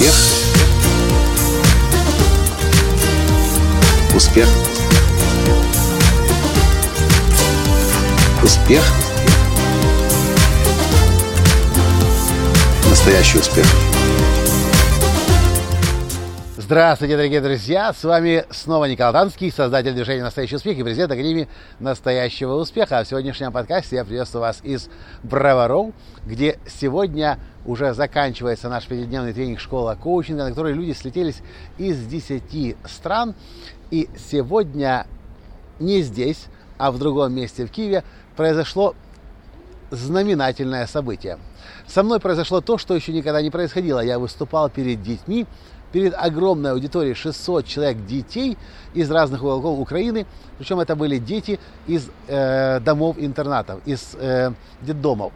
Успех. Успех. Успех. Настоящий успех. Здравствуйте, дорогие друзья! С вами снова Николай Танский, создатель движения «Настоящий успех» и президент Академии «Настоящего успеха». А в сегодняшнем подкасте я приветствую вас из Броваров, где сегодня уже заканчивается наш пятидневный тренинг «Школа коучинга», на который люди слетелись из 10 стран. И сегодня не здесь, а в другом месте, в Киеве, произошло знаменательное событие. Со мной произошло то, что еще никогда не происходило. Я выступал перед детьми, перед огромной аудиторией 600 человек детей из разных уголков Украины. Причем это были дети из э, домов-интернатов, из э, детдомов.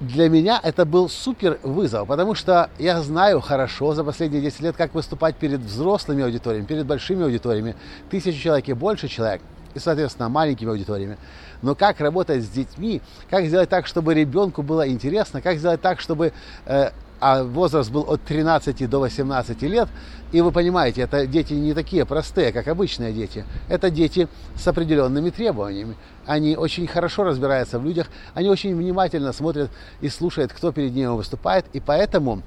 Для меня это был супер вызов, потому что я знаю хорошо за последние 10 лет, как выступать перед взрослыми аудиториями, перед большими аудиториями, тысячу человек и больше человек, и, соответственно, маленькими аудиториями. Но как работать с детьми, как сделать так, чтобы ребенку было интересно, как сделать так, чтобы э, а возраст был от 13 до 18 лет. И вы понимаете, это дети не такие простые, как обычные дети. Это дети с определенными требованиями. Они очень хорошо разбираются в людях, они очень внимательно смотрят и слушают, кто перед ними выступает. И поэтому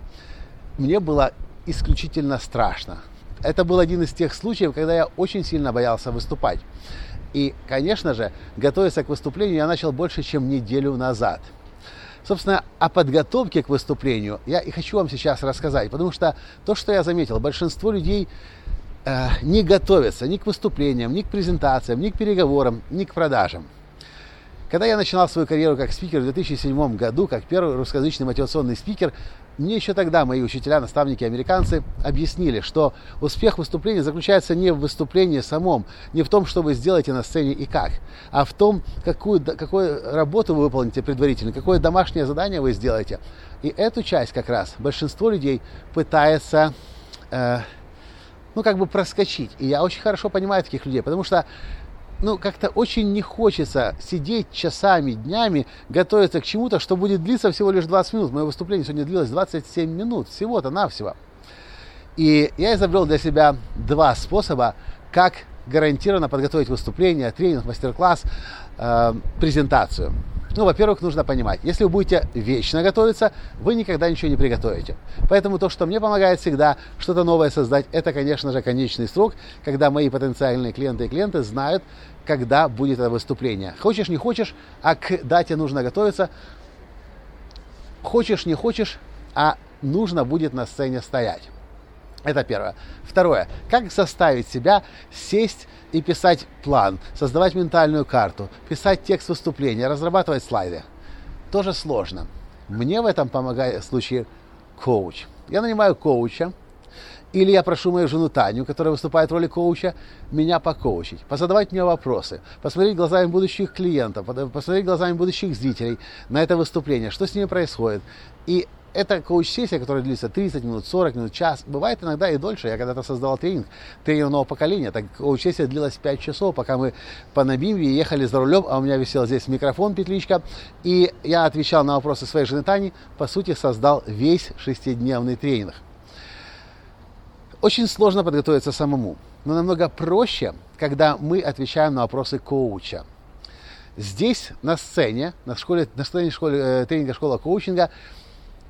мне было исключительно страшно. Это был один из тех случаев, когда я очень сильно боялся выступать. И, конечно же, готовиться к выступлению я начал больше, чем неделю назад – Собственно, о подготовке к выступлению я и хочу вам сейчас рассказать, потому что то, что я заметил, большинство людей э, не готовятся ни к выступлениям, ни к презентациям, ни к переговорам, ни к продажам. Когда я начинал свою карьеру как спикер в 2007 году, как первый русскоязычный мотивационный спикер, мне еще тогда мои учителя, наставники, американцы объяснили, что успех выступления заключается не в выступлении самом, не в том, что вы сделаете на сцене и как, а в том, какую, какую работу вы выполните предварительно, какое домашнее задание вы сделаете. И эту часть как раз большинство людей пытается э, ну, как бы проскочить. И я очень хорошо понимаю таких людей, потому что ну, как-то очень не хочется сидеть часами, днями, готовиться к чему-то, что будет длиться всего лишь 20 минут. Мое выступление сегодня длилось 27 минут, всего-то навсего. И я изобрел для себя два способа, как гарантированно подготовить выступление, тренинг, мастер-класс, э, презентацию. Ну, во-первых, нужно понимать, если вы будете вечно готовиться, вы никогда ничего не приготовите. Поэтому то, что мне помогает всегда что-то новое создать, это, конечно же, конечный срок, когда мои потенциальные клиенты и клиенты знают, когда будет это выступление. Хочешь, не хочешь, а к дате нужно готовиться. Хочешь, не хочешь, а нужно будет на сцене стоять. Это первое. Второе. Как заставить себя сесть и писать план, создавать ментальную карту, писать текст выступления, разрабатывать слайды. Тоже сложно. Мне в этом помогает в случае коуч. Я нанимаю коуча, или я прошу мою жену Таню, которая выступает в роли коуча, меня покоучить, позадавать мне вопросы, посмотреть глазами будущих клиентов, посмотреть глазами будущих зрителей на это выступление, что с ними происходит. И это коуч-сессия, которая длится 30 минут, 40 минут, час. Бывает иногда и дольше. Я когда-то создавал тренинг, тренер нового поколения. Так коуч-сессия длилась 5 часов, пока мы по Набимве ехали за рулем, а у меня висел здесь микрофон, петличка. И я отвечал на вопросы своей жены Тани. По сути, создал весь шестидневный тренинг. Очень сложно подготовиться самому, но намного проще, когда мы отвечаем на вопросы коуча. Здесь, на сцене, на, школе, на сцене школе, э, тренинга школа коучинга,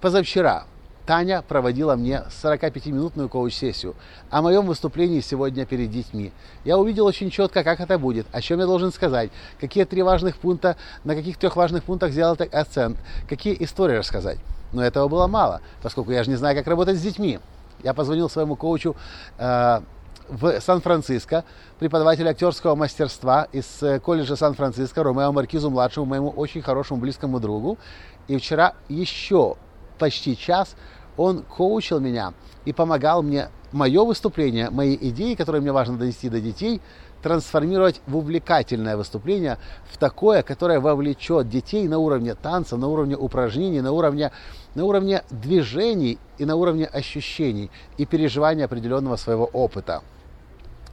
позавчера Таня проводила мне 45-минутную коуч-сессию о моем выступлении сегодня перед детьми. Я увидел очень четко, как это будет, о чем я должен сказать, какие три важных пункта, на каких трех важных пунктах сделать акцент, какие истории рассказать. Но этого было мало, поскольку я же не знаю, как работать с детьми. Я позвонил своему коучу э, в Сан-Франциско, преподавателю актерского мастерства из э, колледжа Сан-Франциско, Ромео Маркизу младшему, моему очень хорошему близкому другу. И вчера еще почти час он коучил меня и помогал мне мое выступление, мои идеи, которые мне важно донести до детей, трансформировать в увлекательное выступление, в такое, которое вовлечет детей на уровне танца, на уровне упражнений, на уровне, на уровне движений и на уровне ощущений и переживания определенного своего опыта.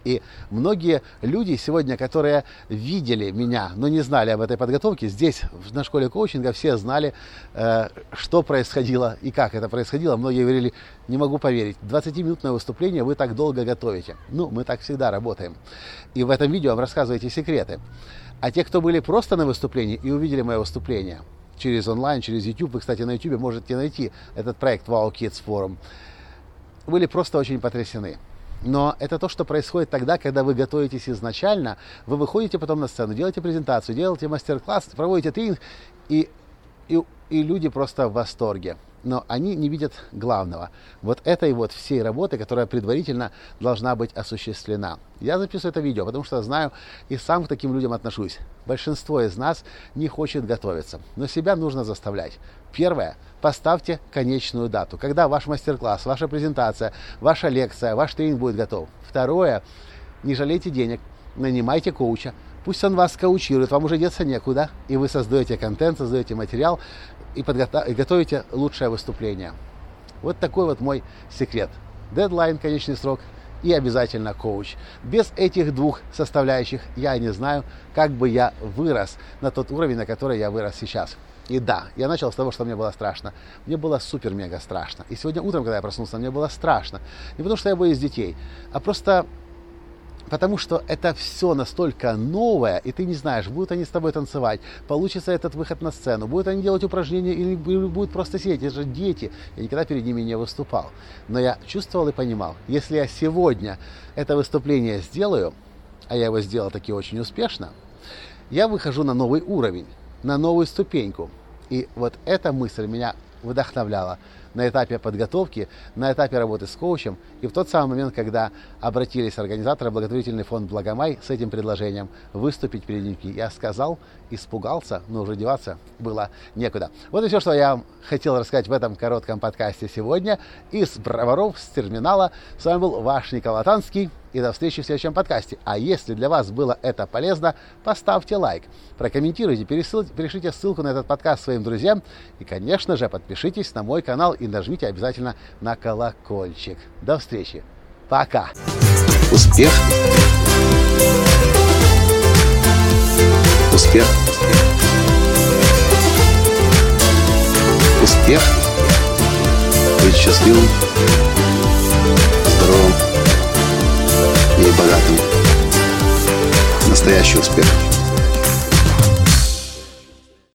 И многие люди сегодня, которые видели меня, но не знали об этой подготовке, здесь, на школе коучинга, все знали, э, что происходило и как это происходило. Многие говорили, не могу поверить, 20-минутное выступление вы так долго готовите. Ну, мы так всегда работаем. И в этом видео вам рассказываете секреты. А те, кто были просто на выступлении и увидели мое выступление через онлайн, через YouTube, вы, кстати, на YouTube можете найти этот проект Wow Kids Forum, были просто очень потрясены. Но это то, что происходит тогда, когда вы готовитесь изначально, вы выходите потом на сцену, делаете презентацию, делаете мастер-класс, проводите тренинг, и, и, и люди просто в восторге. Но они не видят главного. Вот этой вот всей работы, которая предварительно должна быть осуществлена. Я записываю это видео, потому что знаю и сам к таким людям отношусь. Большинство из нас не хочет готовиться, но себя нужно заставлять. Первое. Поставьте конечную дату, когда ваш мастер-класс, ваша презентация, ваша лекция, ваш тренинг будет готов. Второе. Не жалейте денег, нанимайте коуча, Пусть он вас коучирует, вам уже деться некуда, и вы создаете контент, создаете материал и, подготов... и готовите лучшее выступление. Вот такой вот мой секрет. Дедлайн, конечный срок и обязательно коуч. Без этих двух составляющих я не знаю, как бы я вырос на тот уровень, на который я вырос сейчас. И да, я начал с того, что мне было страшно. Мне было супер-мега страшно. И сегодня утром, когда я проснулся, мне было страшно. Не потому, что я боюсь детей, а просто потому что это все настолько новое, и ты не знаешь, будут они с тобой танцевать, получится этот выход на сцену, будут они делать упражнения или будут просто сидеть. Это же дети. Я никогда перед ними не выступал. Но я чувствовал и понимал, если я сегодня это выступление сделаю, а я его сделал таки очень успешно, я выхожу на новый уровень на новую ступеньку. И вот эта мысль меня вдохновляла на этапе подготовки, на этапе работы с коучем и в тот самый момент, когда обратились организаторы благотворительный фонд «Благомай» с этим предложением выступить перед ними. Я сказал, испугался, но уже деваться было некуда. Вот и все, что я хотел рассказать в этом коротком подкасте сегодня. Из Броваров, с терминала. С вами был ваш Николай Танский. И до встречи в следующем подкасте. А если для вас было это полезно, поставьте лайк, прокомментируйте, перешлите ссылку на этот подкаст своим друзьям. И, конечно же, подпишитесь на мой канал и нажмите обязательно на колокольчик. До встречи. Пока. Успех. Успех. Успех. Быть счастливым, здоровым и богатым. Настоящий успех.